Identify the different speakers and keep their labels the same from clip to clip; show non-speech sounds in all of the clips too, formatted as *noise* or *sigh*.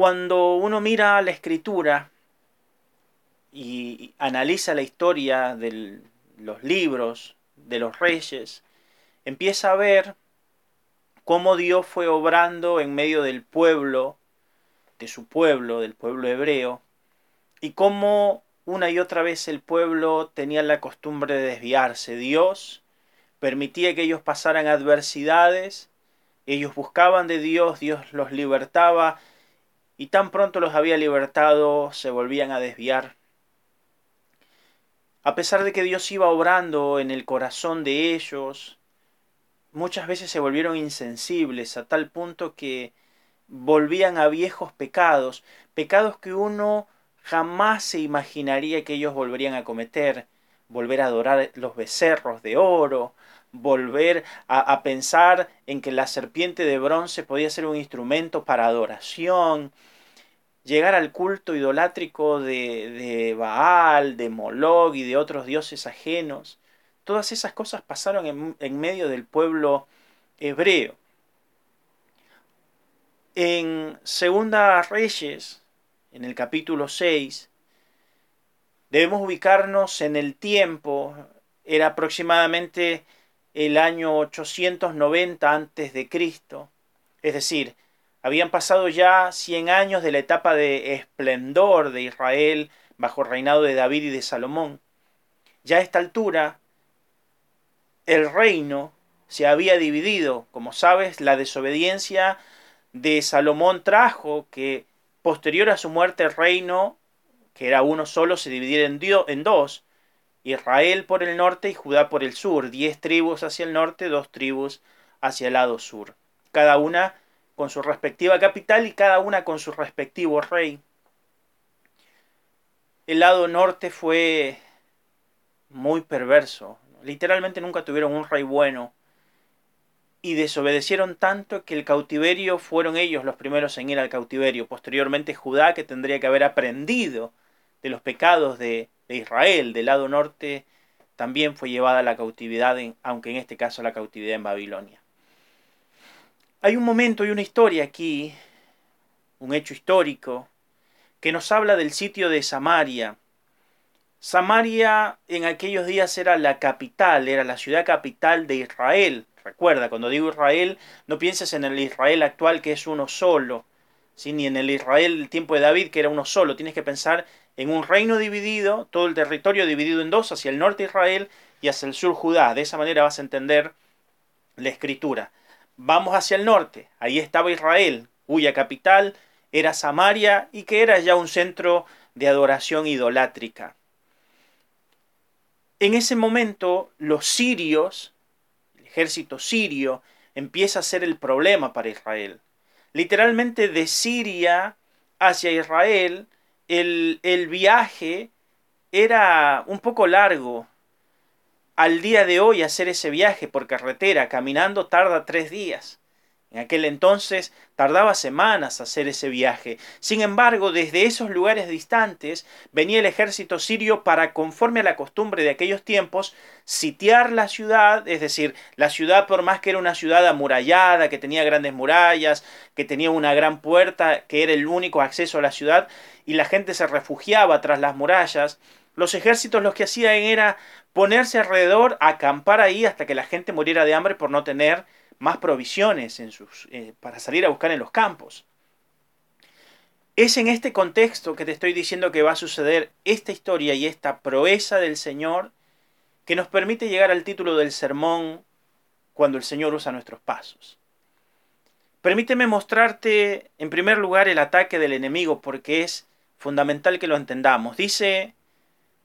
Speaker 1: Cuando uno mira la escritura y analiza la historia de los libros de los reyes, empieza a ver cómo Dios fue obrando en medio del pueblo, de su pueblo, del pueblo hebreo, y cómo una y otra vez el pueblo tenía la costumbre de desviarse. Dios permitía que ellos pasaran adversidades, ellos buscaban de Dios, Dios los libertaba, y tan pronto los había libertado, se volvían a desviar. A pesar de que Dios iba obrando en el corazón de ellos, muchas veces se volvieron insensibles a tal punto que volvían a viejos pecados, pecados que uno jamás se imaginaría que ellos volverían a cometer, volver a adorar los becerros de oro, volver a, pensar en que la serpiente de bronce podía ser un instrumento para adoración, llegar al culto idolátrico de, de Baal, de Moloch y de otros dioses ajenos. Todas esas cosas pasaron en, en medio del pueblo hebreo. En Segunda Reyes, en el capítulo 6, debemos ubicarnos en el tiempo, era aproximadamente el año 890 antes de Cristo, es decir, habían pasado ya 100 años de la etapa de esplendor de Israel bajo el reinado de David y de Salomón. Ya a esta altura, el reino se había dividido. Como sabes, la desobediencia de Salomón trajo que posterior a su muerte el reino, que era uno solo, se dividiera en, en dos. Israel por el norte y Judá por el sur, diez tribus hacia el norte, dos tribus hacia el lado sur, cada una con su respectiva capital y cada una con su respectivo rey. El lado norte fue muy perverso, literalmente nunca tuvieron un rey bueno y desobedecieron tanto que el cautiverio fueron ellos los primeros en ir al cautiverio, posteriormente Judá que tendría que haber aprendido de los pecados de Israel, del lado norte, también fue llevada a la cautividad, aunque en este caso la cautividad en Babilonia. Hay un momento y una historia aquí, un hecho histórico, que nos habla del sitio de Samaria. Samaria en aquellos días era la capital, era la ciudad capital de Israel. Recuerda, cuando digo Israel, no pienses en el Israel actual que es uno solo, ni en el Israel del tiempo de David que era uno solo. Tienes que pensar en un reino dividido, todo el territorio dividido en dos, hacia el norte Israel y hacia el sur Judá. De esa manera vas a entender la escritura. Vamos hacia el norte, ahí estaba Israel, cuya capital era Samaria y que era ya un centro de adoración idolátrica. En ese momento los sirios, el ejército sirio, empieza a ser el problema para Israel. Literalmente de Siria hacia Israel el, viaje era un poco largo. Al día de hoy hacer ese viaje por carretera, caminando, tarda tres días. En aquel entonces tardaba semanas hacer ese viaje. Sin embargo, desde esos lugares distantes venía el ejército sirio para, conforme a la costumbre de aquellos tiempos, sitiar la ciudad, es decir, la ciudad por más que era una ciudad amurallada, que tenía grandes murallas, que tenía una gran puerta, que era el único acceso a la ciudad, y la gente se refugiaba tras las murallas, los ejércitos lo que hacían era ponerse alrededor, acampar ahí hasta que la gente muriera de hambre por no tener más provisiones en sus, eh, para salir a buscar en los campos. Es en este contexto que te estoy diciendo que va a suceder esta historia y esta proeza del Señor que nos permite llegar al título del sermón cuando el Señor usa nuestros pasos. Permíteme mostrarte en primer lugar el ataque del enemigo porque es fundamental que lo entendamos. Dice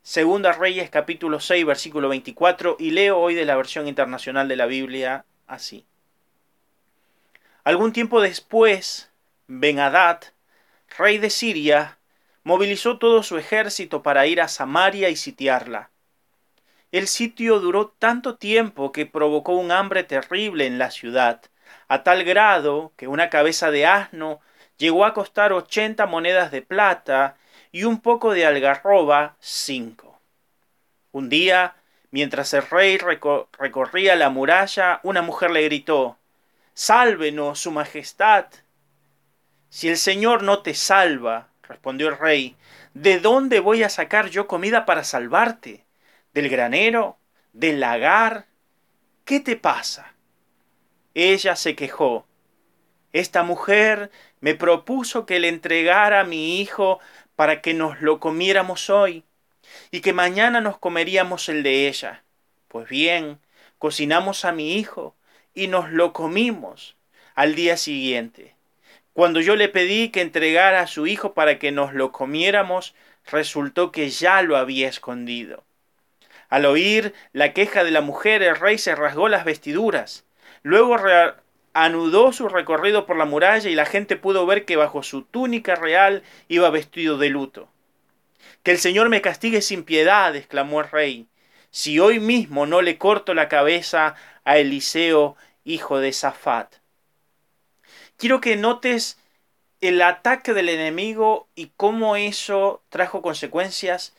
Speaker 1: Segunda Reyes capítulo 6 versículo 24 y leo hoy de la versión internacional de la Biblia así. Algún tiempo después, Ben-Hadad, rey de Siria, movilizó todo su ejército para ir a Samaria y sitiarla. El sitio duró tanto tiempo que provocó un hambre terrible en la ciudad, a tal grado que una cabeza de asno llegó a costar ochenta monedas de plata y un poco de algarroba cinco. Un día, mientras el rey recorría la muralla, una mujer le gritó Sálvenos, Su Majestad. Si el Señor no te salva, respondió el rey, ¿de dónde voy a sacar yo comida para salvarte? ¿Del granero? ¿Del lagar? ¿Qué te pasa? Ella se quejó. Esta mujer me propuso que le entregara a mi hijo para que nos lo comiéramos hoy y que mañana nos comeríamos el de ella. Pues bien, cocinamos a mi hijo y nos lo comimos al día siguiente. Cuando yo le pedí que entregara a su hijo para que nos lo comiéramos, resultó que ya lo había escondido. Al oír la queja de la mujer, el rey se rasgó las vestiduras. Luego anudó su recorrido por la muralla y la gente pudo ver que bajo su túnica real iba vestido de luto. Que el Señor me castigue sin piedad, exclamó el rey, si hoy mismo no le corto la cabeza a Eliseo, hijo de Safat quiero que notes el ataque del enemigo y cómo eso trajo consecuencias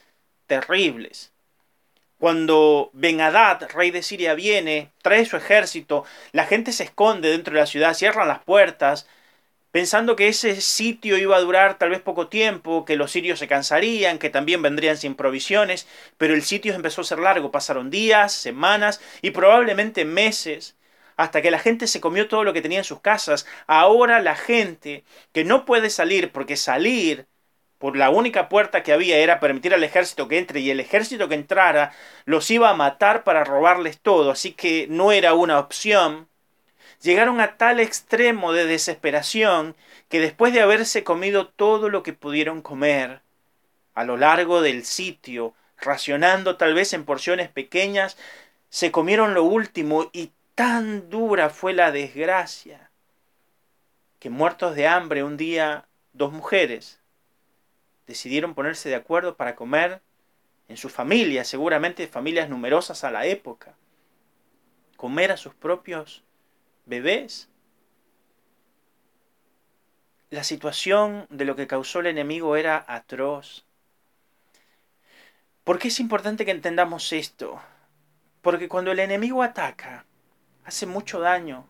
Speaker 1: terribles. Cuando ben rey de Siria, viene, trae su ejército, la gente se esconde dentro de la ciudad, cierran las puertas, pensando que ese sitio iba a durar tal vez poco tiempo, que los sirios se cansarían, que también vendrían sin provisiones, pero el sitio empezó a ser largo, pasaron días, semanas y probablemente meses hasta que la gente se comió todo lo que tenía en sus casas. Ahora la gente que no puede salir porque salir por la única puerta que había era permitir al ejército que entre y el ejército que entrara los iba a matar para robarles todo, así que no era una opción. Llegaron a tal extremo de desesperación que después de haberse comido todo lo que pudieron comer a lo largo del sitio, racionando tal vez en porciones pequeñas, se comieron lo último y Tan dura fue la desgracia que muertos de hambre un día dos mujeres decidieron ponerse de acuerdo para comer en su familia, seguramente familias numerosas a la época, comer a sus propios bebés. La situación de lo que causó el enemigo era atroz. ¿Por qué es importante que entendamos esto? Porque cuando el enemigo ataca, hace mucho daño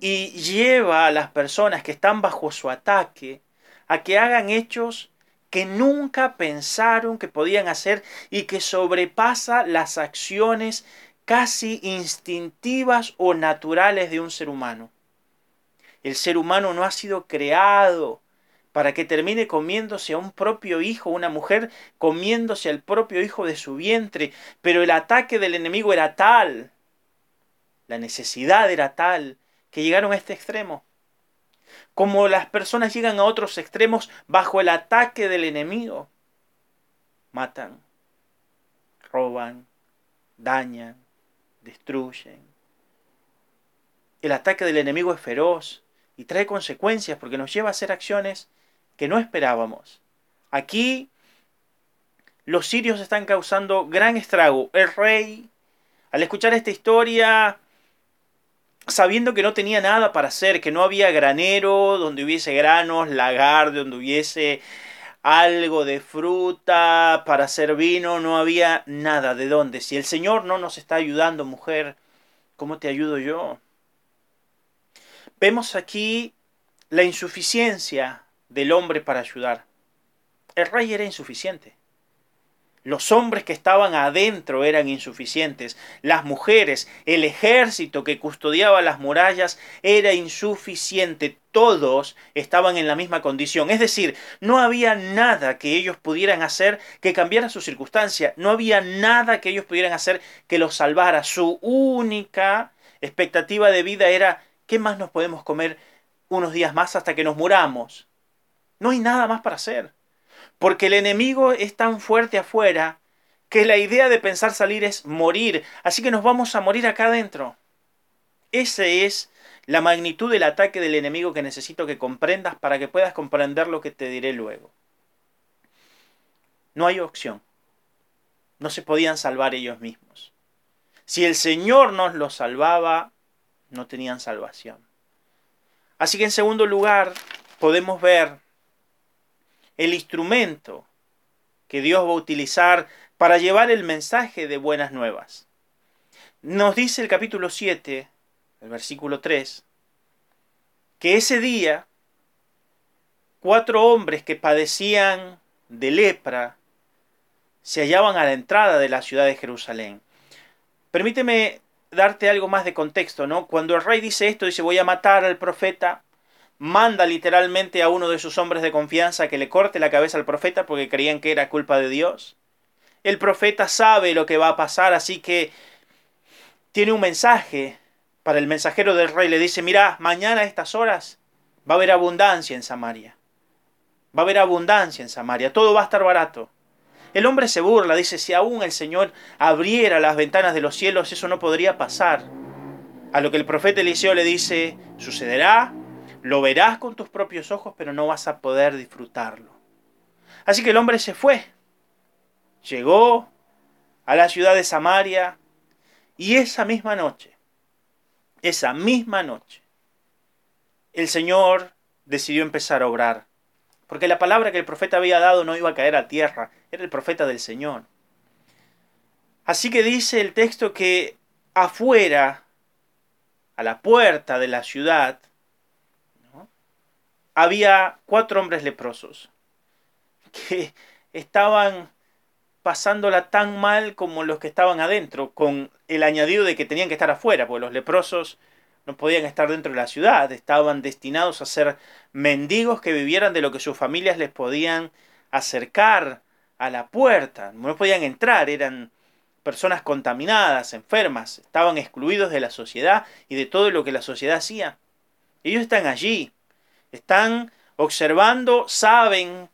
Speaker 1: y lleva a las personas que están bajo su ataque a que hagan hechos que nunca pensaron que podían hacer y que sobrepasa las acciones casi instintivas o naturales de un ser humano. El ser humano no ha sido creado para que termine comiéndose a un propio hijo, una mujer comiéndose al propio hijo de su vientre, pero el ataque del enemigo era tal la necesidad era tal que llegaron a este extremo. Como las personas llegan a otros extremos bajo el ataque del enemigo. Matan, roban, dañan, destruyen. El ataque del enemigo es feroz y trae consecuencias porque nos lleva a hacer acciones que no esperábamos. Aquí los sirios están causando gran estrago. El rey, al escuchar esta historia, sabiendo que no tenía nada para hacer, que no había granero donde hubiese granos, lagar donde hubiese algo de fruta para hacer vino, no había nada de dónde. Si el Señor no nos está ayudando, mujer, ¿cómo te ayudo yo? Vemos aquí la insuficiencia del hombre para ayudar. El rey era insuficiente. Los hombres que estaban adentro eran insuficientes. Las mujeres, el ejército que custodiaba las murallas era insuficiente. Todos estaban en la misma condición. Es decir, no había nada que ellos pudieran hacer que cambiara su circunstancia. No había nada que ellos pudieran hacer que los salvara. Su única expectativa de vida era, ¿qué más nos podemos comer unos días más hasta que nos muramos? No hay nada más para hacer porque el enemigo es tan fuerte afuera que la idea de pensar salir es morir, así que nos vamos a morir acá adentro. Esa es la magnitud del ataque del enemigo que necesito que comprendas para que puedas comprender lo que te diré luego. No hay opción. No se podían salvar ellos mismos. Si el Señor nos los salvaba, no tenían salvación. Así que en segundo lugar, podemos ver el instrumento que Dios va a utilizar para llevar el mensaje de buenas nuevas. Nos dice el capítulo 7, el versículo 3, que ese día cuatro hombres que padecían de lepra se hallaban a la entrada de la ciudad de Jerusalén. Permíteme darte algo más de contexto, ¿no? Cuando el rey dice esto, dice voy a matar al profeta, manda literalmente a uno de sus hombres de confianza que le corte la cabeza al profeta porque creían que era culpa de Dios. El profeta sabe lo que va a pasar, así que tiene un mensaje para el mensajero del rey. Le dice, mira, mañana a estas horas va a haber abundancia en Samaria. Va a haber abundancia en Samaria, todo va a estar barato. El hombre se burla, dice, si aún el Señor abriera las ventanas de los cielos, eso no podría pasar. A lo que el profeta Eliseo le dice, sucederá, lo verás con tus propios ojos, pero no vas a poder disfrutarlo. Así que el hombre se fue. Llegó a la ciudad de Samaria y esa misma noche, esa misma noche, el Señor decidió empezar a obrar. Porque la palabra que el profeta había dado no iba a caer a tierra, era el profeta del Señor. Así que dice el texto que afuera, a la puerta de la ciudad, había cuatro hombres leprosos que estaban pasándola tan mal como los que estaban adentro, con el añadido de que tenían que estar afuera, porque los leprosos no podían estar dentro de la ciudad, estaban destinados a ser mendigos que vivieran de lo que sus familias les podían acercar a la puerta, no podían entrar, eran personas contaminadas, enfermas, estaban excluidos de la sociedad y de todo lo que la sociedad hacía. Ellos están allí, están observando, saben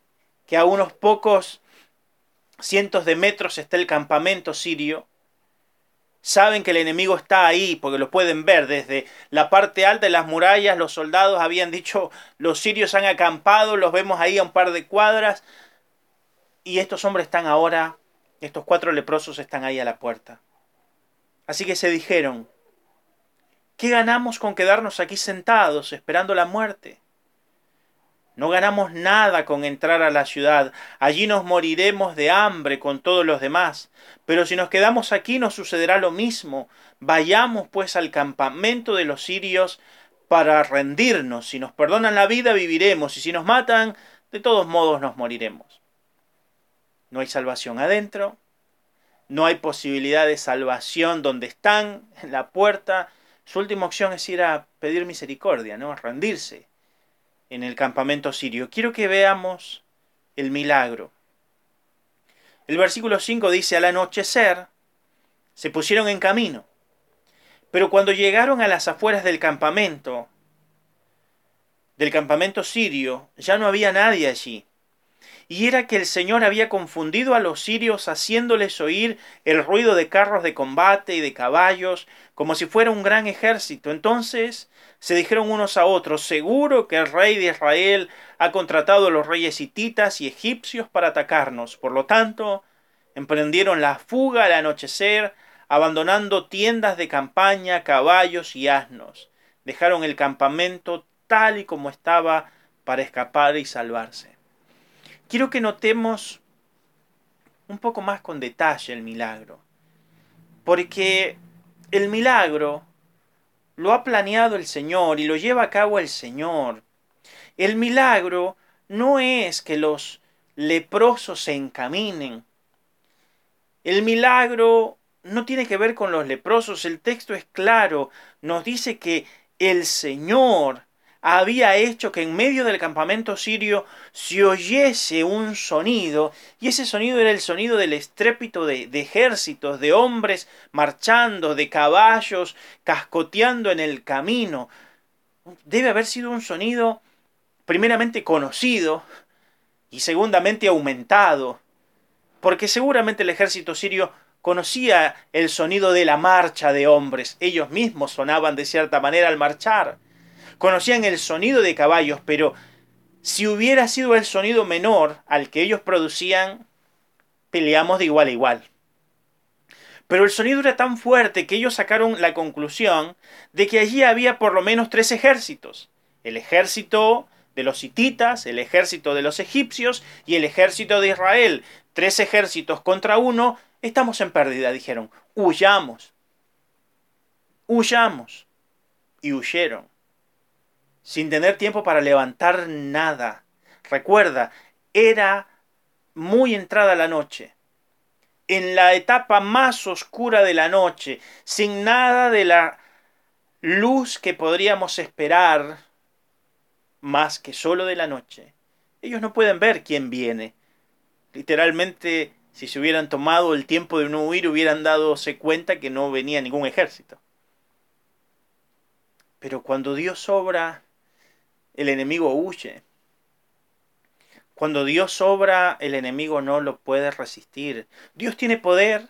Speaker 1: que a unos pocos cientos de metros está el campamento sirio. Saben que el enemigo está ahí porque lo pueden ver desde la parte alta de las murallas. Los soldados habían dicho, los sirios han acampado, los vemos ahí a un par de cuadras. Y estos hombres están ahora, estos cuatro leprosos están ahí a la puerta. Así que se dijeron, ¿qué ganamos con quedarnos aquí sentados esperando la muerte? No ganamos nada con entrar a la ciudad, allí nos moriremos de hambre con todos los demás. Pero si nos quedamos aquí nos sucederá lo mismo. Vayamos pues al campamento de los sirios para rendirnos. Si nos perdonan la vida viviremos y si nos matan, de todos modos nos moriremos. No hay salvación adentro, no hay posibilidad de salvación donde están, en la puerta. Su última opción es ir a pedir misericordia, ¿no? rendirse en el campamento sirio. Quiero que veamos el milagro. El versículo 5 dice, al anochecer se pusieron en camino, pero cuando llegaron a las afueras del campamento, del campamento sirio, ya no había nadie allí y era que el Señor había confundido a los sirios haciéndoles oír el ruido de carros de combate y de caballos, como si fuera un gran ejército. Entonces se dijeron unos a otros, seguro que el rey de Israel ha contratado a los reyes hititas y egipcios para atacarnos. Por lo tanto, emprendieron la fuga al anochecer, abandonando tiendas de campaña, caballos y asnos. Dejaron el campamento tal y como estaba para escapar y salvarse quiero que notemos un poco más con detalle el milagro. Porque el milagro lo ha planeado el Señor y lo lleva a cabo el Señor. El milagro no es que los leprosos se encaminen. El milagro no tiene que ver con los leprosos. El texto es claro. Nos dice que el Señor había hecho que en medio del campamento sirio se oyese un sonido, y ese sonido era el sonido del estrépito de, ejércitos, de hombres marchando, de caballos cascoteando en el camino. Debe haber sido un sonido primeramente conocido y segundamente aumentado, porque seguramente el ejército sirio conocía el sonido de la marcha de hombres, ellos mismos sonaban de cierta manera al marchar conocían el sonido de caballos, pero si hubiera sido el sonido menor al que ellos producían, peleamos de igual a igual. Pero el sonido era tan fuerte que ellos sacaron la conclusión de que allí había por lo menos tres ejércitos. El ejército de los hititas, el ejército de los egipcios y el ejército de Israel. Tres ejércitos contra uno, estamos en pérdida, dijeron. Huyamos. Huyamos. Y huyeron sin tener tiempo para levantar nada, Recuerda, era muy entrada la noche, en la etapa más oscura de la noche, sin nada de la luz que podríamos esperar más que solo de la noche. Ellos no pueden ver quién viene. Literalmente, si se hubieran tomado el tiempo de no huir, hubieran dadose cuenta que no venía ningún ejército. Pero cuando Dios obra, el enemigo huye. Cuando Dios obra, el enemigo no lo puede resistir. Dios tiene poder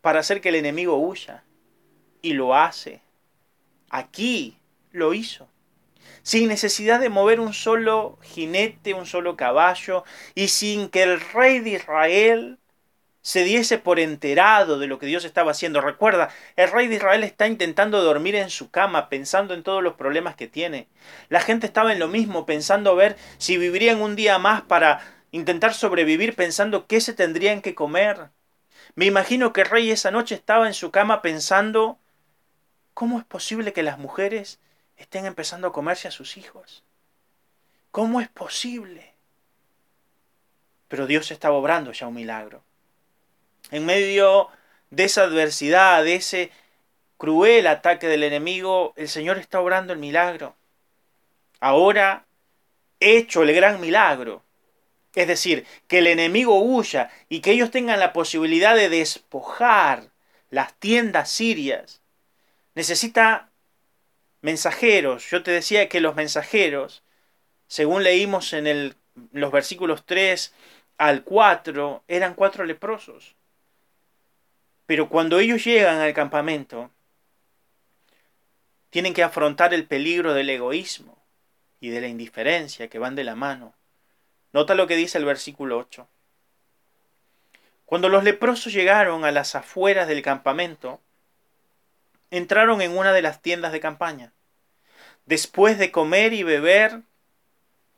Speaker 1: para hacer que el enemigo huya. Y lo hace. Aquí lo hizo. Sin necesidad de mover un solo jinete, un solo caballo, y sin que el rey de Israel se diese por enterado de lo que Dios estaba haciendo. Recuerda, el rey de Israel está intentando dormir en su cama, pensando en todos los problemas que tiene. La gente estaba en lo mismo, pensando ver si vivirían un día más para intentar sobrevivir, pensando qué se tendrían que comer. Me imagino que el rey esa noche estaba en su cama pensando, ¿cómo es posible que las mujeres estén empezando a comerse a sus hijos? ¿Cómo es posible? Pero Dios estaba obrando ya un milagro en medio de esa adversidad, de ese cruel ataque del enemigo, el Señor está obrando el milagro. Ahora, hecho el gran milagro, es decir, que el enemigo huya y que ellos tengan la posibilidad de despojar las tiendas sirias, necesita mensajeros. Yo te decía que los mensajeros, según leímos en el, los versículos 3 al 4, eran cuatro leprosos. Pero cuando ellos llegan al campamento, tienen que afrontar el peligro del egoísmo y de la indiferencia que van de la mano. Nota lo que dice el versículo 8. Cuando los leprosos llegaron a las afueras del campamento, entraron en una de las tiendas de campaña. Después de comer y beber,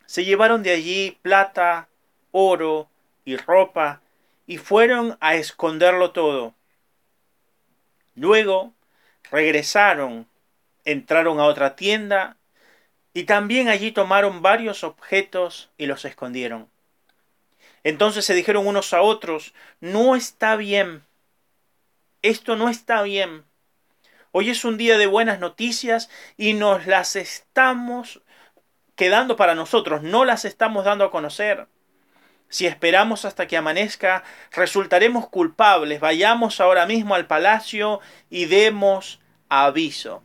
Speaker 1: se llevaron de allí plata, oro y ropa, y fueron a esconderlo todo. Luego regresaron, entraron a otra tienda y también allí tomaron varios objetos y los escondieron. Entonces se dijeron unos a otros, no está bien, esto no está bien. Hoy es un día de buenas noticias y nos las estamos quedando para nosotros, no las estamos dando a conocer. Si esperamos hasta que amanezca, resultaremos culpables. Vayamos ahora mismo al palacio y demos aviso.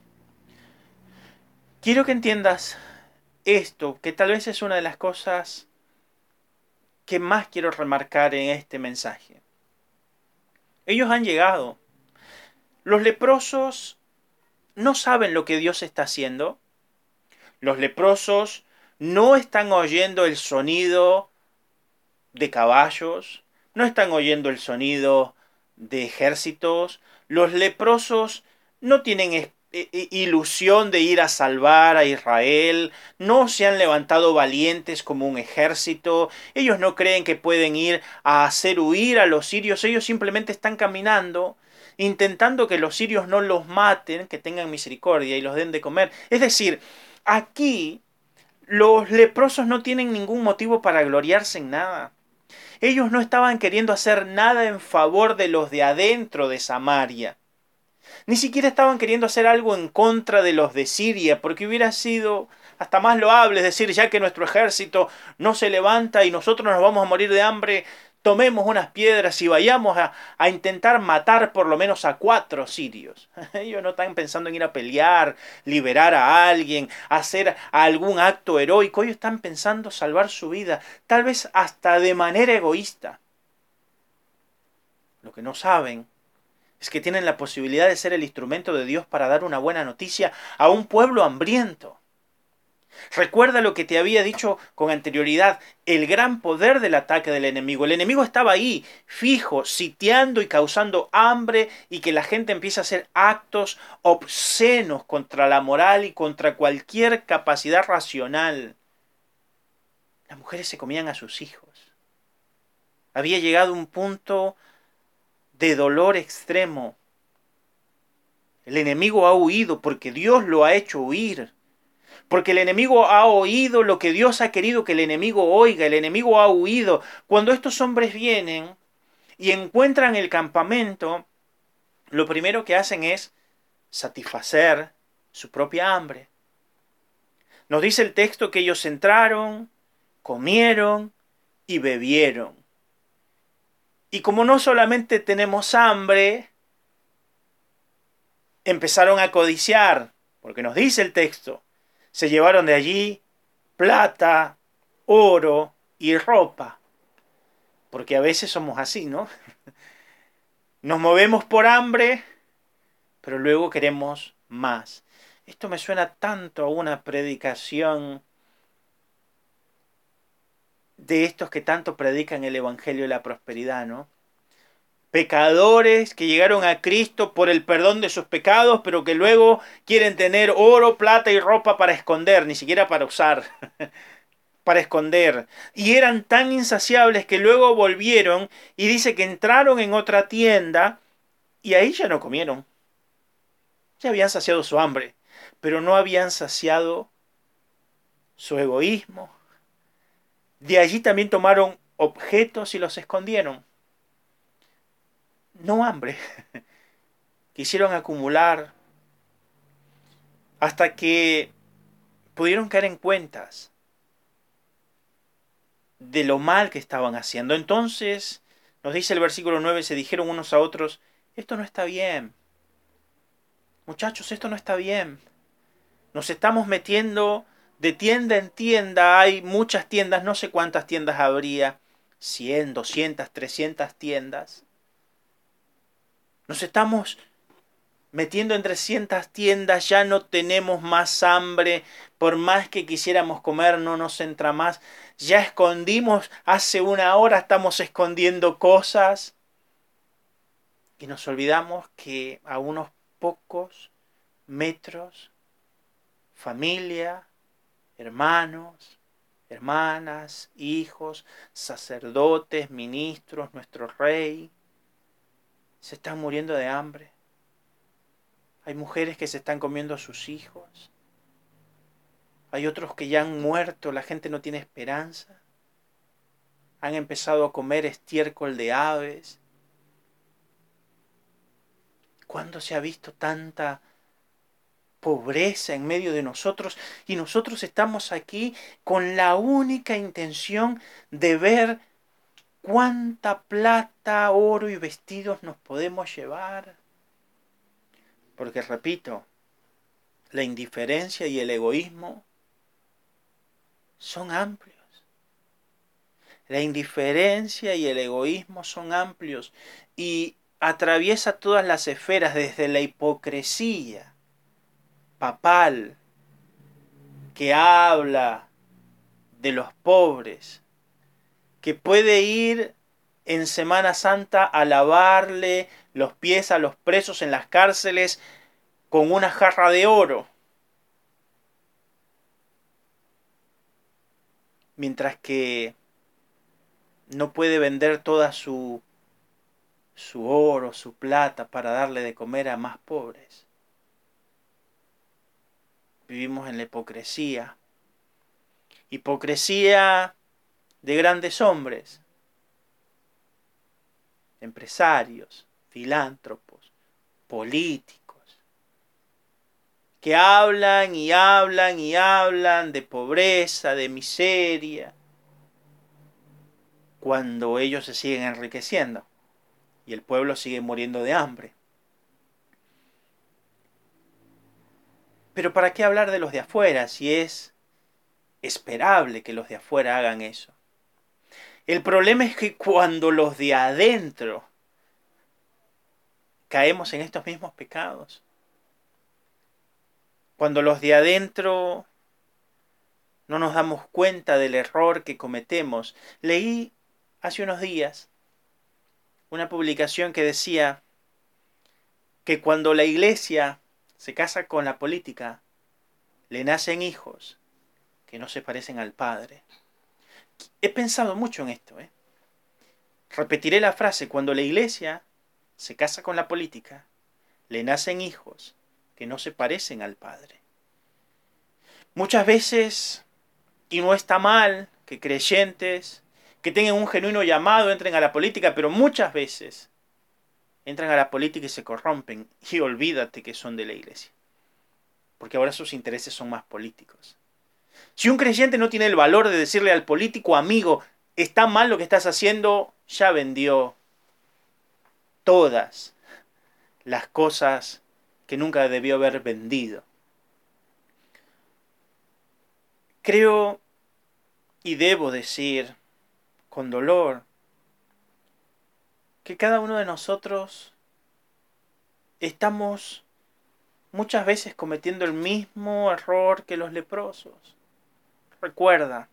Speaker 1: Quiero que entiendas esto, que tal vez es una de las cosas que más quiero remarcar en este mensaje. Ellos han llegado. Los leprosos no saben lo que Dios está haciendo. Los leprosos no están oyendo el sonido de caballos, no están oyendo el sonido de ejércitos, los leprosos no tienen ilusión de ir a salvar a Israel, no se han levantado valientes como un ejército, ellos no creen que pueden ir a hacer huir a los sirios, ellos simplemente están caminando intentando que los sirios no los maten, que tengan misericordia y los den de comer. Es decir, aquí los leprosos no tienen ningún motivo para gloriarse en nada. Ellos no estaban queriendo hacer nada en favor de los de adentro de Samaria. Ni siquiera estaban queriendo hacer algo en contra de los de Siria, porque hubiera sido hasta más loable, es decir, ya que nuestro ejército no se levanta y nosotros nos vamos a morir de hambre, tomemos unas piedras y vayamos a, intentar matar por lo menos a cuatro sirios. *laughs* Ellos no están pensando en ir a pelear, liberar a alguien, hacer algún acto heroico. Ellos están pensando salvar su vida, tal vez hasta de manera egoísta. Lo que no saben es que tienen la posibilidad de ser el instrumento de Dios para dar una buena noticia a un pueblo hambriento. Recuerda lo que te había dicho con anterioridad, el gran poder del ataque del enemigo. El enemigo estaba ahí, fijo, sitiando y causando hambre y que la gente empiece a hacer actos obscenos contra la moral y contra cualquier capacidad racional. Las mujeres se comían a sus hijos. Había llegado un punto de dolor extremo. El enemigo ha huido porque Dios lo ha hecho huir porque el enemigo ha oído lo que Dios ha querido que el enemigo oiga, el enemigo ha huido. Cuando estos hombres vienen y encuentran el campamento, lo primero que hacen es satisfacer su propia hambre. Nos dice el texto que ellos entraron, comieron y bebieron. Y como no solamente tenemos hambre, empezaron a codiciar, porque nos dice el texto, se llevaron de allí plata, oro y ropa. Porque a veces somos así, ¿no? *laughs* Nos movemos por hambre, pero luego queremos más. Esto me suena tanto a una predicación de estos que tanto predican el Evangelio de la Prosperidad, ¿no? Pecadores que llegaron a Cristo por el perdón de sus pecados, pero que luego quieren tener oro, plata y ropa para esconder, ni siquiera para usar, *laughs* para esconder. Y eran tan insaciables que luego volvieron y dice que entraron en otra tienda y ahí ya no comieron. Ya habían saciado su hambre, pero no habían saciado su egoísmo, de allí también tomaron objetos y los escondieron. No hambre. *laughs* Quisieron acumular hasta que pudieron caer en cuentas de lo mal que estaban haciendo. Entonces, nos dice el versículo 9, se dijeron unos a otros, esto no está bien. Muchachos, esto no está bien. Nos estamos metiendo de tienda en tienda hay muchas tiendas, no sé cuántas tiendas habría, 100, 200, 300 tiendas. Nos estamos metiendo en 300 tiendas, ya no tenemos más hambre, por más que quisiéramos comer no nos entra más, ya escondimos, hace una hora estamos escondiendo cosas. Y nos olvidamos que a unos pocos metros, familia, hermanos, hermanas, hijos, sacerdotes, ministros, nuestro rey, se están muriendo de hambre. Hay mujeres que se están comiendo a sus hijos. Hay otros que ya han muerto, la gente no tiene esperanza. Han empezado a comer estiércol de aves. ¿Cuándo se ha visto tanta pobreza en medio de nosotros y nosotros estamos aquí con la única intención de ver cuánta plata, oro y vestidos nos podemos llevar. Porque repito, la indiferencia y el egoísmo son amplios. La indiferencia y el egoísmo son amplios y atraviesa todas las esferas desde la hipocresía papal que habla de los pobres, que puede ir en Semana Santa a lavarle los pies a los presos en las cárceles con una jarra de oro. Mientras que no puede vender toda su, su oro, su plata para darle de comer a más pobres vivimos en la hipocresía. Hipocresía de grandes hombres, empresarios, filántropos, políticos, que hablan y hablan y hablan de pobreza, de miseria, cuando ellos se siguen enriqueciendo y el pueblo sigue muriendo de hambre. Pero ¿para qué hablar de los de afuera si es esperable que los de afuera hagan eso? El problema es que cuando los de adentro caemos en estos mismos pecados, cuando los de adentro no nos damos cuenta del error que cometemos, leí hace unos días una publicación que decía que cuando la iglesia se casa con la política, le nacen hijos que no se parecen al padre. He pensado mucho en esto. ¿eh? Repetiré la frase, cuando la iglesia se casa con la política, le nacen hijos que no se parecen al padre. Muchas veces, y no está mal, que creyentes que tengan un genuino llamado entren a la política, pero muchas veces entran a la política y se corrompen y olvídate que son de la iglesia, porque ahora sus intereses son más políticos. Si un creyente no tiene el valor de decirle al político amigo, está mal lo que estás haciendo, ya vendió todas las cosas que nunca debió haber vendido. Creo y debo decir con dolor que cada uno de nosotros estamos muchas veces cometiendo el mismo error que los leprosos. Recuerda,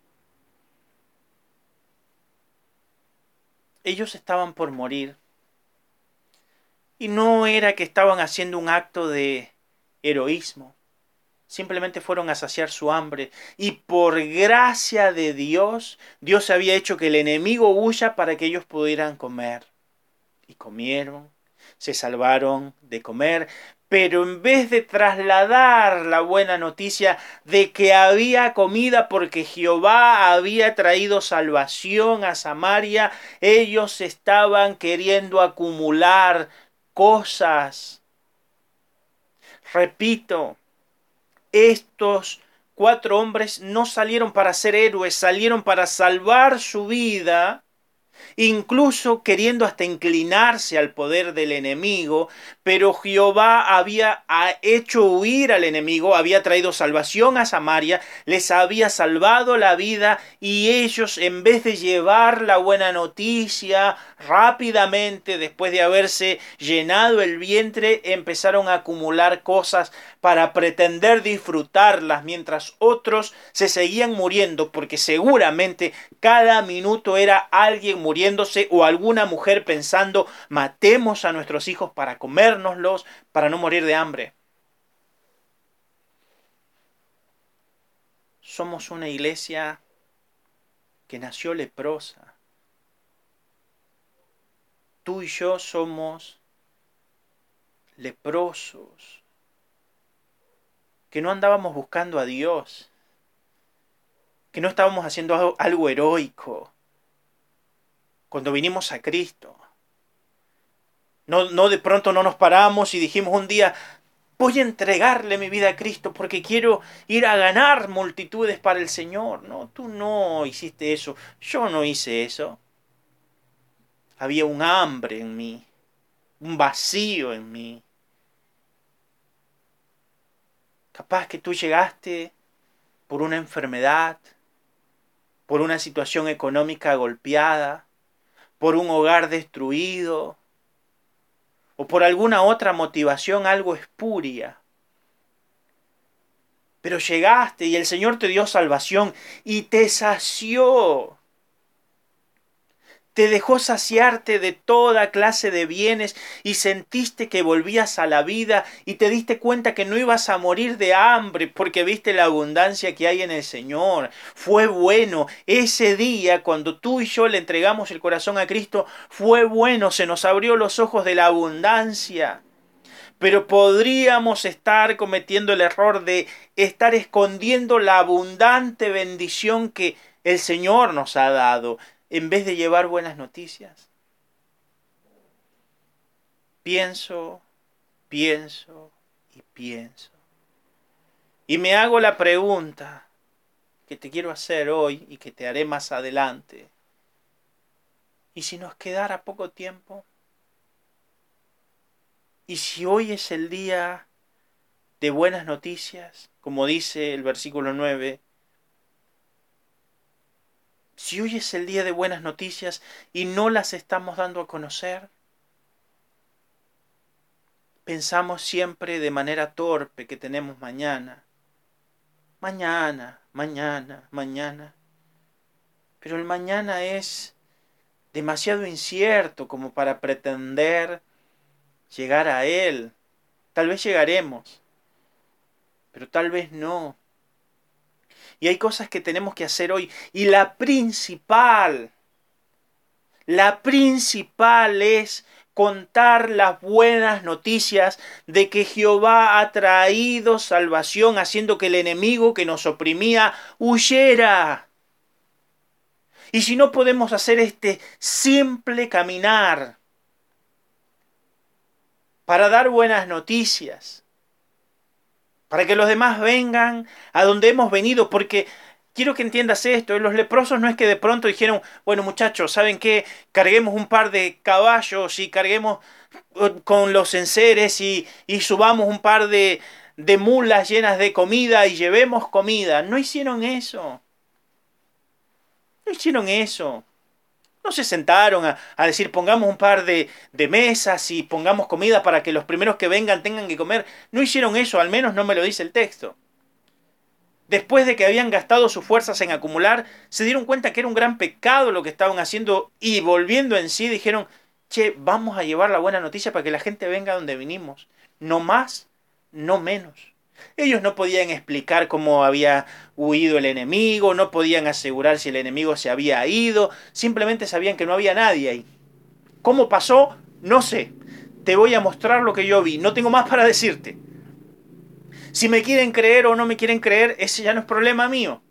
Speaker 1: ellos estaban por morir. Y no era que estaban haciendo un acto de heroísmo. Simplemente fueron a saciar su hambre. Y por gracia de Dios, Dios había hecho que el enemigo huya para que ellos pudieran comer. Y comieron, se salvaron de comer, pero en vez de trasladar la buena noticia de que había comida porque Jehová había traído salvación a Samaria, ellos estaban queriendo acumular cosas. Repito, estos cuatro hombres no salieron para ser héroes, salieron para salvar su vida incluso queriendo hasta inclinarse al poder del enemigo, pero Jehová había hecho huir al enemigo, había traído salvación a Samaria, les había salvado la vida y ellos en vez de llevar la buena noticia rápidamente después de haberse llenado el vientre, empezaron a acumular cosas para pretender disfrutarlas mientras otros se seguían muriendo porque seguramente cada minuto era alguien o alguna mujer pensando matemos a nuestros hijos para comérnoslos para no morir de hambre. Somos una iglesia que nació leprosa. Tú y yo somos leprosos que no andábamos buscando a Dios, que no estábamos haciendo algo heroico cuando vinimos a Cristo. No, no de pronto no nos paramos y dijimos un día, voy a entregarle mi vida a Cristo porque quiero ir a ganar multitudes para el Señor. No, tú no hiciste eso, yo no hice eso. Había un hambre en mí, un vacío en mí. Capaz que tú llegaste por una enfermedad, por una situación económica golpeada, por un hogar destruido o por alguna otra motivación algo espuria. Pero llegaste y el Señor te dio salvación y te sació te dejó saciarte de toda clase de bienes y sentiste que volvías a la vida y te diste cuenta que no ibas a morir de hambre porque viste la abundancia que hay en el Señor. Fue bueno ese día cuando tú y yo le entregamos el corazón a Cristo, fue bueno, se nos abrió los ojos de la abundancia. Pero podríamos estar cometiendo el error de estar escondiendo la abundante bendición que el Señor nos ha dado en vez de llevar buenas noticias. Pienso, pienso y pienso. Y me hago la pregunta que te quiero hacer hoy y que te haré más adelante. ¿Y si nos quedara poco tiempo? ¿Y si hoy es el día de buenas noticias, como dice el versículo 9, si hoy es el día de buenas noticias y no las estamos dando a conocer, pensamos siempre de manera torpe que tenemos mañana. Mañana, mañana, mañana. Pero el mañana es demasiado incierto como para pretender llegar a él. Tal vez llegaremos, pero tal vez no. Y hay cosas que tenemos que hacer hoy. Y la principal, la principal es contar las buenas noticias de que Jehová ha traído salvación, haciendo que el enemigo que nos oprimía huyera. Y si no podemos hacer este simple caminar para dar buenas noticias, para que los demás vengan a donde hemos venido, porque quiero que entiendas esto, los leprosos no es que de pronto dijeron, bueno muchachos, ¿saben qué? Carguemos un par de caballos y carguemos con los enseres y, y subamos un par de, de mulas llenas de comida y llevemos comida. No hicieron eso. No hicieron eso. No se sentaron a, decir pongamos un par de, de, mesas y pongamos comida para que los primeros que vengan tengan que comer. No hicieron eso, al menos no me lo dice el texto. Después de que habían gastado sus fuerzas en acumular, se dieron cuenta que era un gran pecado lo que estaban haciendo y volviendo en sí dijeron, che, vamos a llevar la buena noticia para que la gente venga donde vinimos. No más, no menos. Ellos no podían explicar cómo había huido el enemigo, no podían asegurar si el enemigo se había ido, simplemente sabían que no había nadie ahí. ¿Cómo pasó? No sé. Te voy a mostrar lo que yo vi. No tengo más para decirte. Si me quieren creer o no me quieren creer, ese ya no es problema mío.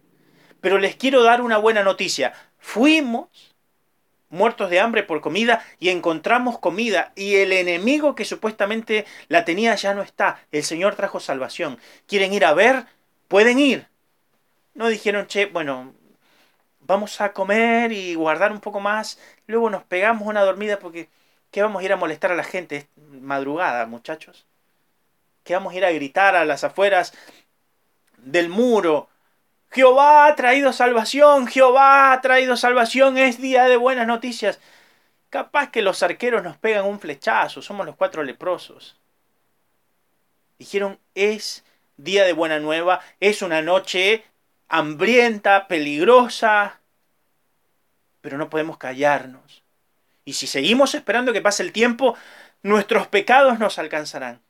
Speaker 1: Pero les quiero dar una buena noticia. Fuimos muertos de hambre por comida y encontramos comida y el enemigo que supuestamente la tenía ya no está. El Señor trajo salvación. ¿Quieren ir a ver? Pueden ir. No dijeron, che, bueno, vamos a comer y guardar un poco más, luego nos pegamos una dormida porque ¿qué vamos a ir a molestar a la gente? Es madrugada, muchachos. ¿Qué vamos a ir a gritar a las afueras del muro? Jehová ha traído salvación, Jehová ha traído salvación, es día de buenas noticias. Capaz que los arqueros nos pegan un flechazo, somos los cuatro leprosos. Dijeron, es día de buena nueva, es una noche hambrienta, peligrosa, pero no podemos callarnos. Y si seguimos esperando que pase el tiempo, nuestros pecados nos alcanzarán.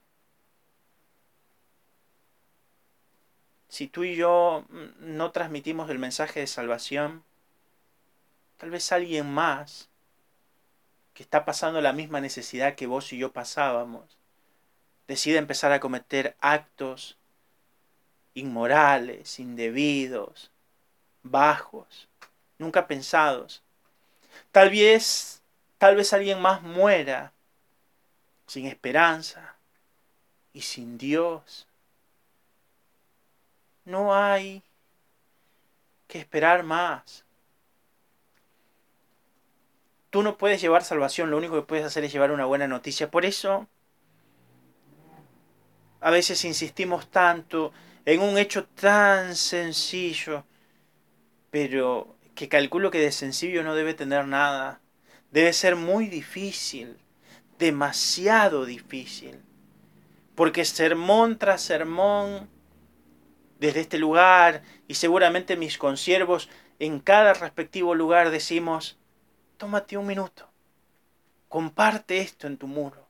Speaker 1: Si tú y yo mm, no transmitimos el mensaje de salvación, tal vez alguien más que está pasando la misma necesidad que vos y yo pasábamos, decida empezar a cometer actos inmorales, indebidos, bajos, nunca pensados. Tal vez, tal vez alguien más muera sin esperanza y sin Dios no hay que esperar más. Tú no puedes llevar salvación, lo único que puedes hacer es llevar una buena noticia. Por eso, a veces insistimos tanto en un hecho tan sencillo, pero que calculo que de sencillo no debe tener nada. Debe ser muy difícil, demasiado difícil. Porque sermón tras sermón desde este lugar y seguramente mis consiervos en cada respectivo lugar decimos, tómate un minuto, comparte esto en tu muro,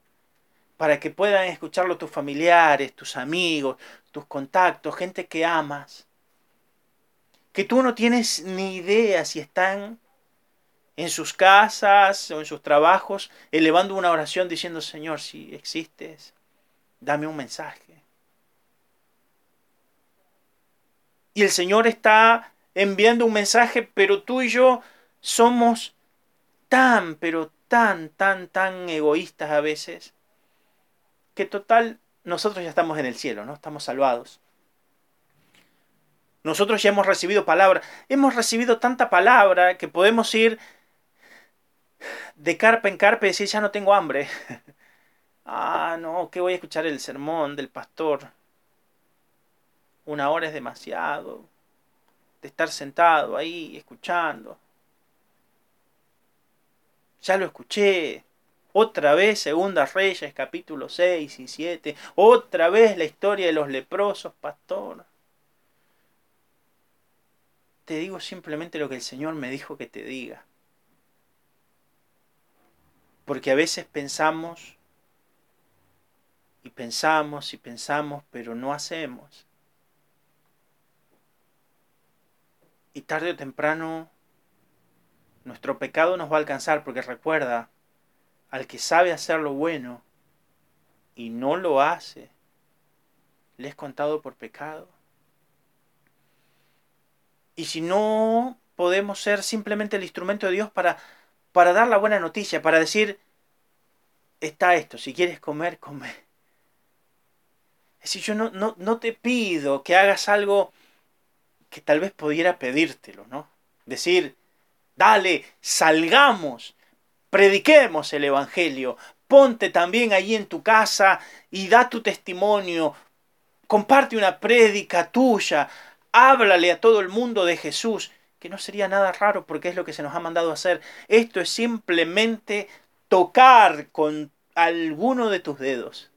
Speaker 1: para que puedan escucharlo tus familiares, tus amigos, tus contactos, gente que amas, que tú no tienes ni idea si están en sus casas o en sus trabajos elevando una oración diciendo, Señor, si existes, dame un mensaje. Y el Señor está enviando un mensaje, pero tú y yo somos tan, pero tan, tan, tan egoístas a veces, que total, nosotros ya estamos en el cielo, ¿no? Estamos salvados. Nosotros ya hemos recibido palabra, hemos recibido tanta palabra que podemos ir de carpa en carpa y decir, ya no tengo hambre. *laughs* ah, no, que voy a escuchar el sermón del pastor una hora es demasiado. De estar sentado ahí escuchando. Ya lo escuché. Otra vez Segunda Reyes capítulo 6 y 7. Otra vez la historia de los leprosos, pastor. Te digo simplemente lo que el Señor me dijo que te diga. Porque a veces pensamos y pensamos y pensamos, pero no hacemos. Y tarde o temprano nuestro pecado nos va a alcanzar porque recuerda, al que sabe hacer lo bueno y no lo hace, le es contado por pecado. Y si no podemos ser simplemente el instrumento de Dios para, para dar la buena noticia, para decir, está esto, si quieres comer, come. Es decir, yo no, no, no te pido que hagas algo que tal vez pudiera pedírtelo, ¿no? Decir, dale, salgamos, prediquemos el Evangelio, ponte también allí en tu casa y da tu testimonio, comparte una prédica tuya, háblale a todo el mundo de Jesús, que no sería nada raro porque es lo que se nos ha mandado hacer. Esto es simplemente tocar con alguno de tus dedos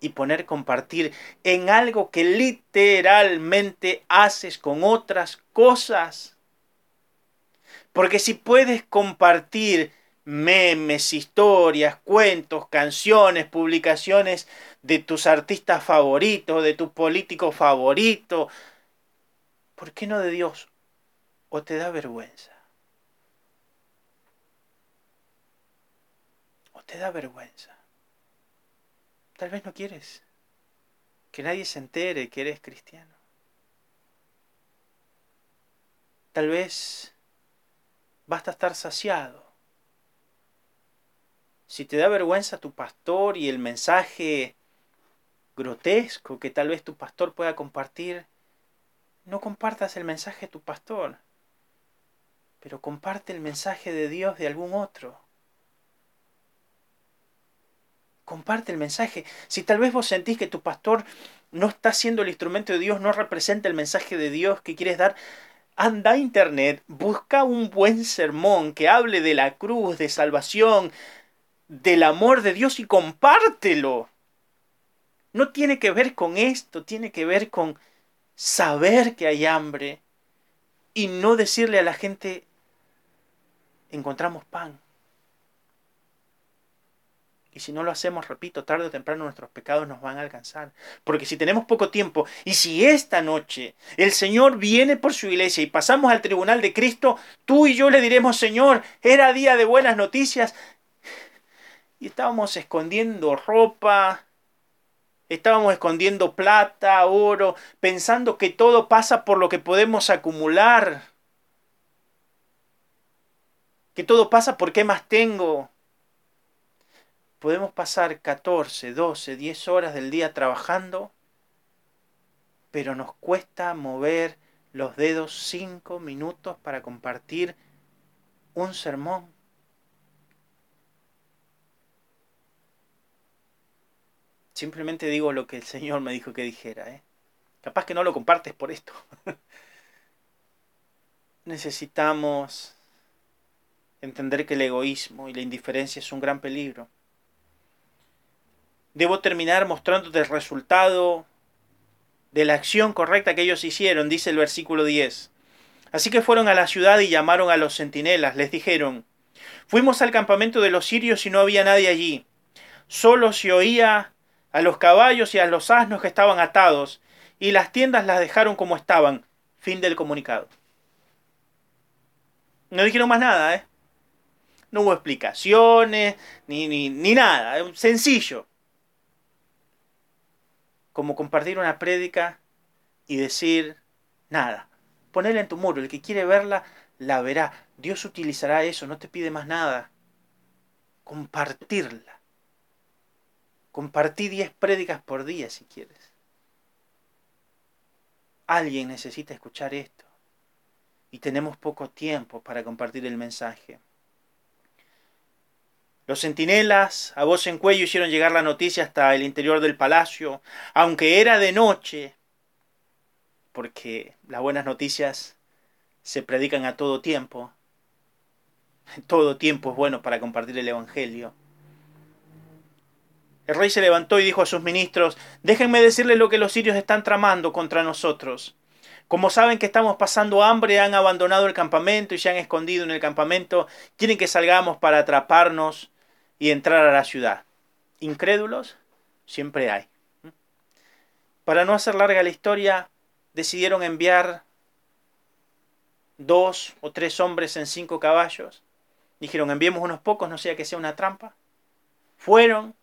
Speaker 1: y poner compartir en algo que literalmente haces con otras cosas. Porque si puedes compartir memes, historias, cuentos, canciones, publicaciones de tus artistas favoritos, de tu político favorito, ¿por qué no de Dios? ¿O te da vergüenza? ¿O te da vergüenza? Tal vez no quieres que nadie se entere que eres cristiano. Tal vez basta estar saciado. Si te da vergüenza tu pastor y el mensaje grotesco que tal vez tu pastor pueda compartir, no compartas el mensaje de tu pastor, pero comparte el mensaje de Dios de algún otro. Comparte el mensaje. Si tal vez vos sentís que tu pastor no está siendo el instrumento de Dios, no representa el mensaje de Dios que quieres dar, anda a internet, busca un buen sermón que hable de la cruz, de salvación, del amor de Dios y compártelo. No tiene que ver con esto, tiene que ver con saber que hay hambre y no decirle a la gente, encontramos pan. Y si no lo hacemos, repito, tarde o temprano nuestros pecados nos van a alcanzar. Porque si tenemos poco tiempo y si esta noche el Señor viene por su iglesia y pasamos al tribunal de Cristo, tú y yo le diremos, Señor, era día de buenas noticias. Y estábamos escondiendo ropa, Estábamos escondiendo plata, oro, pensando que todo pasa por lo que podemos acumular. Que todo pasa por qué más tengo. Podemos pasar 14, 12, 10 horas del día trabajando, pero nos cuesta mover los dedos 5 minutos para compartir un sermón. Simplemente digo lo que el Señor me dijo que dijera. ¿eh? Capaz que no lo compartes por esto. *laughs* Necesitamos entender que el egoísmo y la indiferencia es un gran peligro. Debo terminar mostrándote el resultado de la acción correcta que ellos hicieron, dice el versículo 10. Así que fueron a la ciudad y llamaron a los centinelas. Les dijeron, fuimos al campamento de los sirios y no había nadie allí. Solo se oía a los caballos y a los asnos que estaban atados, y las tiendas las dejaron como estaban. Fin del comunicado. No dijeron más nada, ¿eh? No hubo explicaciones, ni, ni, ni nada. Sencillo. Como compartir una prédica y decir nada. Ponerla en tu muro. El que quiere verla, la verá. Dios utilizará eso, no te pide más nada. Compartirla. Compartí 10 prédicas por día si quieres. Alguien necesita escuchar esto. Y tenemos poco tiempo para compartir el mensaje. Los centinelas, a voz en cuello, hicieron llegar la noticia hasta el interior del palacio, aunque era de noche, porque las buenas noticias se predican a todo tiempo. *laughs* Todo tiempo es bueno para compartir el Evangelio. El rey se levantó y dijo a sus ministros, déjenme decirles lo que los sirios están tramando contra nosotros. Como saben que estamos pasando hambre, han abandonado el campamento y se han escondido en el campamento, quieren que salgamos para atraparnos y entrar a la ciudad. ¿Incrédulos? Siempre hay. Para no hacer larga la historia, decidieron enviar dos o tres hombres en cinco caballos Dijeron, enviemos unos pocos, no sea que sea una trampa. Fueron.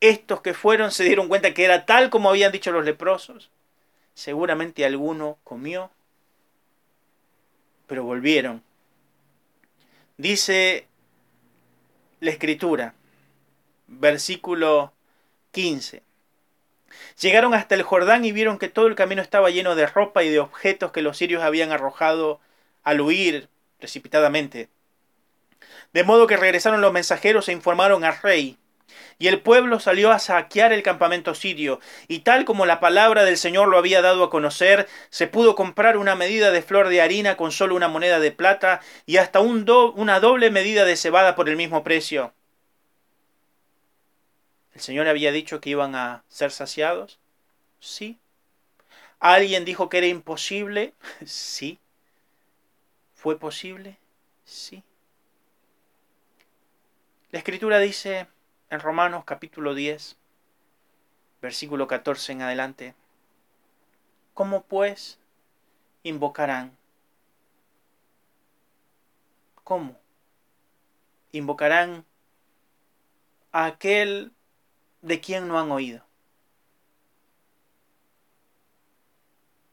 Speaker 1: Estos que fueron se dieron cuenta que era tal como habían dicho los leprosos. Seguramente alguno comió, pero volvieron. Dice la escritura, versículo 15. Llegaron hasta el Jordán y vieron que todo el camino estaba lleno de ropa y de objetos que los sirios habían arrojado al huir precipitadamente. De modo que regresaron los mensajeros e informaron al rey. Y el pueblo salió a saquear el campamento sirio, y tal como la palabra del Señor lo había dado a conocer, se pudo comprar una medida de flor de harina con solo una moneda de plata y hasta un una doble medida de cebada por el mismo precio. ¿El Señor había dicho que iban a ser saciados? Sí. ¿Alguien dijo que era imposible? *laughs* Sí. ¿Fue posible? Sí. La escritura dice en Romanos capítulo 10, versículo 14 en adelante, ¿cómo pues invocarán? ¿Cómo? Invocarán a aquel de quien no han oído.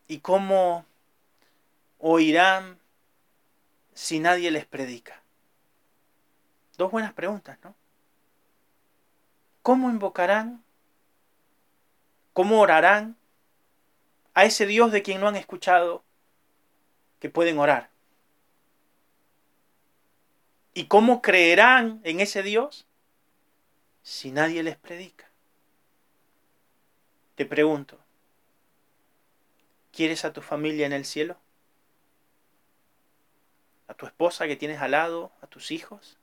Speaker 1: ¿Y cómo oirán si nadie les predica? Dos buenas preguntas, ¿no? ¿Cómo invocarán? ¿Cómo orarán a ese Dios de quien no han escuchado que pueden orar? ¿Y cómo creerán en ese Dios si nadie les predica? Te pregunto, ¿quieres a tu familia en el cielo? ¿A tu esposa que tienes al lado? ¿A tus hijos?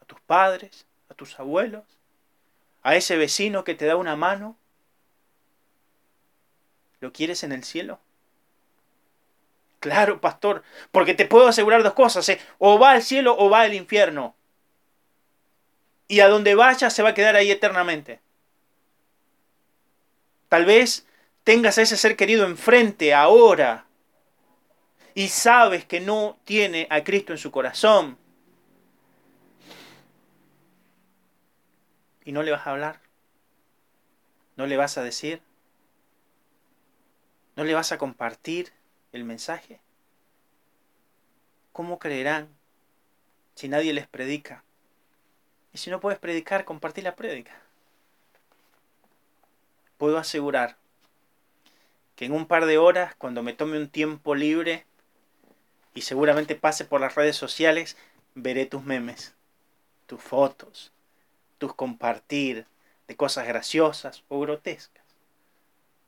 Speaker 1: ¿A tus padres? ¿A tus abuelos? ¿A ese vecino que te da una mano? ¿Lo quieres en el cielo? Claro, pastor, porque te puedo asegurar dos cosas, ¿eh? o va al cielo o va al infierno y a donde vaya se va a quedar ahí eternamente. Tal vez tengas a ese ser querido enfrente ahora y sabes que no tiene a Cristo en su corazón. Y no le vas a hablar. No le vas a decir. No le vas a compartir el mensaje. ¿Cómo creerán si nadie les predica? Y si no puedes predicar, compartir la prédica. Puedo asegurar que en un par de horas, cuando me tome un tiempo libre y seguramente pase por las redes sociales, veré tus memes, tus fotos, tus compartir de cosas graciosas o grotescas,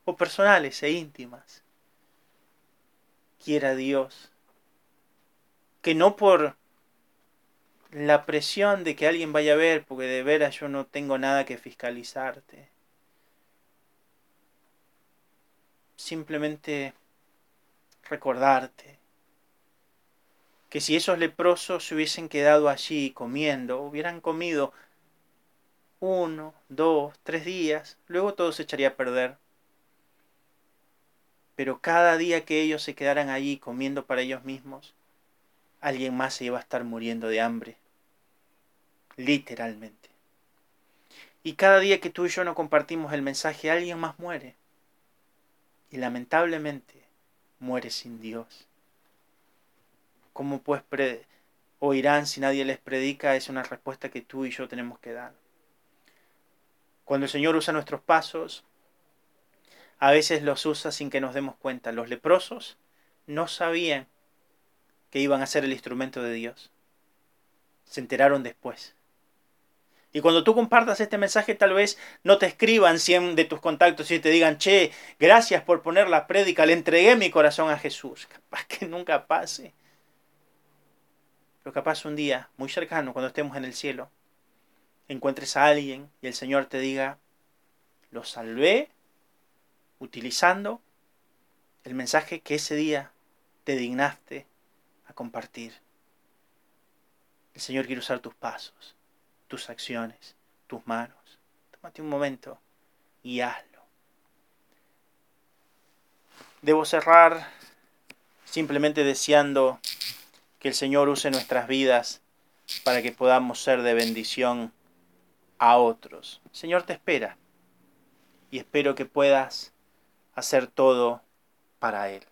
Speaker 1: o personales e íntimas. Quiera Dios que no por la presión de que alguien vaya a ver, porque de veras yo no tengo nada que fiscalizarte. Simplemente recordarte que si esos leprosos se hubiesen quedado allí comiendo, hubieran comido uno, dos, tres días, luego todo se echaría a perder. Pero cada día que ellos se quedaran allí comiendo para ellos mismos, alguien más se iba a estar muriendo de hambre. Literalmente. Y cada día que tú y yo no compartimos el mensaje, alguien más muere. Y lamentablemente muere sin Dios. ¿Cómo pues oirán si nadie les predica? Es una respuesta que tú y yo tenemos que dar. Cuando el Señor usa nuestros pasos, a veces los usa sin que nos demos cuenta. Los leprosos no sabían que iban a ser el instrumento de Dios. Se enteraron después. Y cuando tú compartas este mensaje, tal vez no te escriban 100 de tus contactos y te digan, che, gracias por poner la prédica, le entregué mi corazón a Jesús. *laughs* Capaz que nunca pase. Pero capaz un día, muy cercano, cuando estemos en el cielo, encuentres a alguien y el Señor te diga, lo salvé utilizando el mensaje que ese día te dignaste compartir. El Señor quiere usar tus pasos, tus acciones, tus manos. Tómate un momento y hazlo. Debo cerrar simplemente deseando que el Señor use nuestras vidas para que podamos ser de bendición a otros. Señor te espera y espero que puedas hacer todo para Él.